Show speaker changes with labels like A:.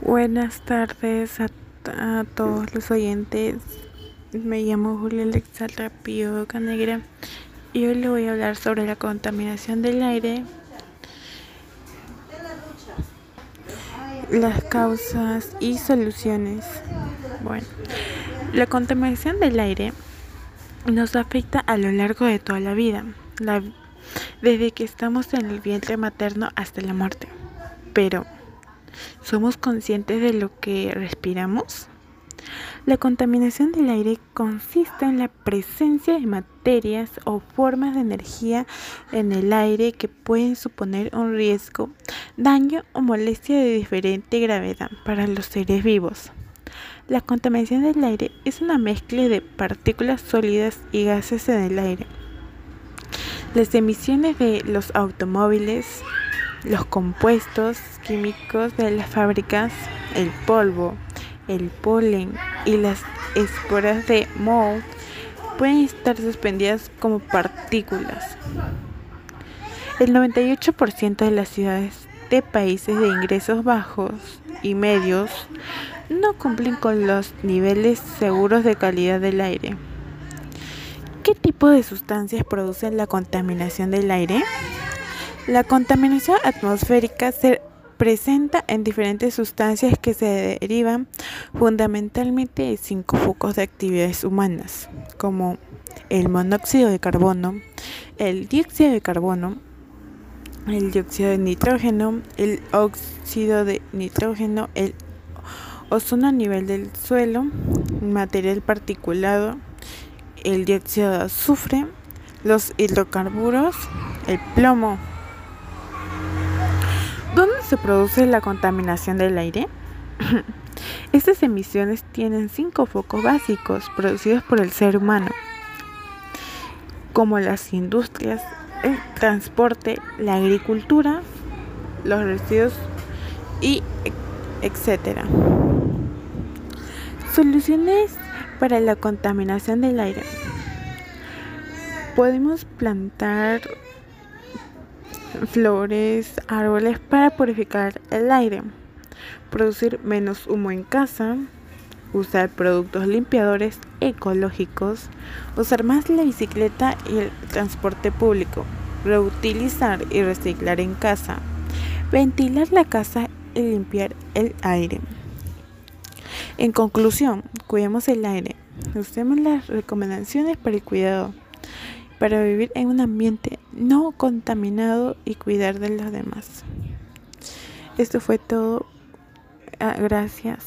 A: Buenas tardes a, todos los oyentes. Me llamo Julia Alexandra Pío Canegra y hoy le voy a hablar sobre la contaminación del aire, las causas y soluciones. Bueno, la contaminación del aire nos afecta a lo largo de toda la vida, desde que estamos en el vientre materno hasta la muerte. Pero ¿Somos conscientes de lo que respiramos? La contaminación del aire consiste en la presencia de materias o formas de energía en el aire que pueden suponer un riesgo, daño o molestia de diferente gravedad para los seres vivos. La contaminación del aire es una mezcla de partículas sólidas y gases en el aire. Las emisiones de los automóviles, los compuestos químicos de las fábricas, el polvo, el polen y las esporas de moho pueden estar suspendidas como partículas. El 98% de las ciudades de países de ingresos bajos y medios no cumplen con los niveles seguros de calidad del aire. ¿Qué tipo de sustancias producen la contaminación del aire? La contaminación atmosférica se presenta en diferentes sustancias que se derivan fundamentalmente de cinco focos de actividades humanas, como el monóxido de carbono, el dióxido de carbono, el dióxido de nitrógeno, el óxido de nitrógeno, el ozono a nivel del suelo, material particulado, el dióxido de azufre, los hidrocarburos, el plomo, ¿Dónde se produce la contaminación del aire? Estas emisiones tienen cinco focos básicos producidos por el ser humano, como las industrias, el transporte, la agricultura, los residuos y etcétera. Soluciones para la contaminación del aire. Podemos plantar flores, árboles para purificar el aire, producir menos humo en casa, usar productos limpiadores ecológicos, usar más la bicicleta y el transporte público, reutilizar y reciclar en casa, ventilar la casa y limpiar el aire. En conclusión, cuidemos el aire, usemos las recomendaciones para el cuidado para vivir en un ambiente no contaminado y cuidar de los demás. Esto fue todo. Ah, gracias.